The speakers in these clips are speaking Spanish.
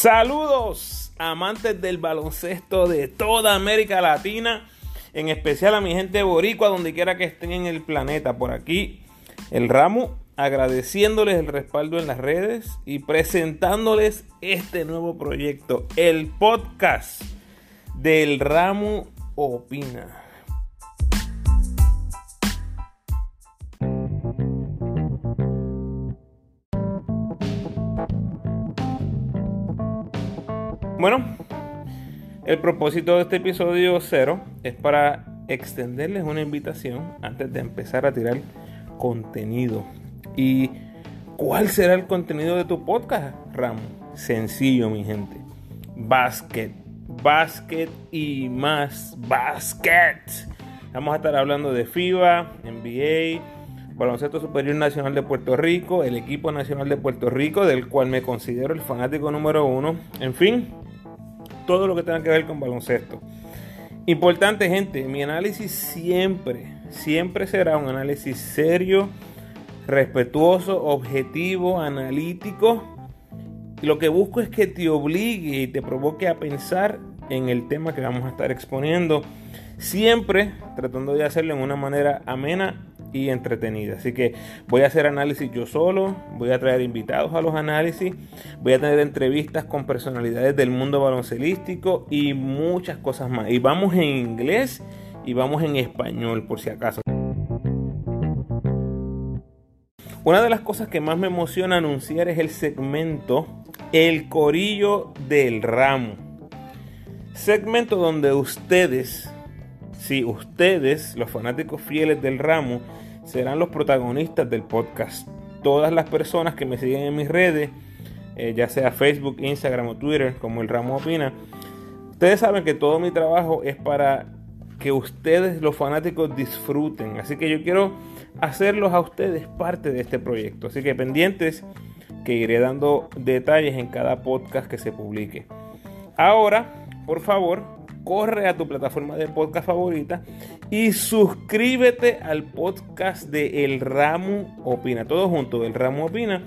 Saludos, amantes del baloncesto de toda América Latina, en especial a mi gente boricua, donde quiera que estén en el planeta. Por aquí, el ramo, agradeciéndoles el respaldo en las redes y presentándoles este nuevo proyecto, el podcast del ramo Opina. Bueno, el propósito de este episodio cero es para extenderles una invitación antes de empezar a tirar contenido. ¿Y cuál será el contenido de tu podcast, Ramo? Sencillo, mi gente. Basket, basket y más basket. Vamos a estar hablando de FIBA, NBA, Baloncesto Superior Nacional de Puerto Rico, el equipo nacional de Puerto Rico, del cual me considero el fanático número uno. En fin, todo lo que tenga que ver con baloncesto. Importante, gente, mi análisis siempre, siempre será un análisis serio, respetuoso, objetivo, analítico. Lo que busco es que te obligue y te provoque a pensar en el tema que vamos a estar exponiendo. Siempre tratando de hacerlo en una manera amena y entretenida. Así que voy a hacer análisis yo solo, voy a traer invitados a los análisis, voy a tener entrevistas con personalidades del mundo baloncelístico y muchas cosas más. Y vamos en inglés y vamos en español por si acaso. Una de las cosas que más me emociona anunciar es el segmento El Corillo del Ramo. Segmento donde ustedes, si ustedes, los fanáticos fieles del ramo, serán los protagonistas del podcast. Todas las personas que me siguen en mis redes, eh, ya sea Facebook, Instagram o Twitter, como el Ramo Opina, ustedes saben que todo mi trabajo es para que ustedes, los fanáticos, disfruten. Así que yo quiero hacerlos a ustedes parte de este proyecto. Así que pendientes que iré dando detalles en cada podcast que se publique. Ahora, por favor, corre a tu plataforma de podcast favorita y suscríbete al podcast de El Ramo Opina, todo junto, El Ramo Opina,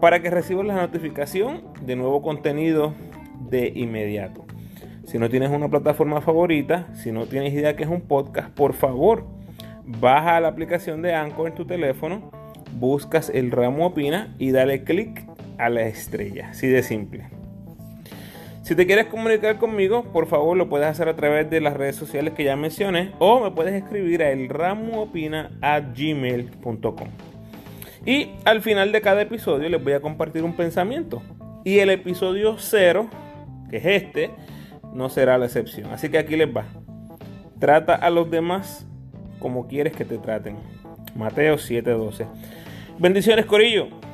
para que recibas la notificación de nuevo contenido de inmediato. Si no tienes una plataforma favorita, si no tienes idea que es un podcast, por favor, baja la aplicación de Anchor en tu teléfono, buscas El Ramo Opina y dale clic a la estrella, así de simple. Si te quieres comunicar conmigo, por favor lo puedes hacer a través de las redes sociales que ya mencioné o me puedes escribir a elramuopina@gmail.com. Y al final de cada episodio les voy a compartir un pensamiento. Y el episodio cero, que es este, no será la excepción. Así que aquí les va. Trata a los demás como quieres que te traten. Mateo 7:12. Bendiciones, Corillo.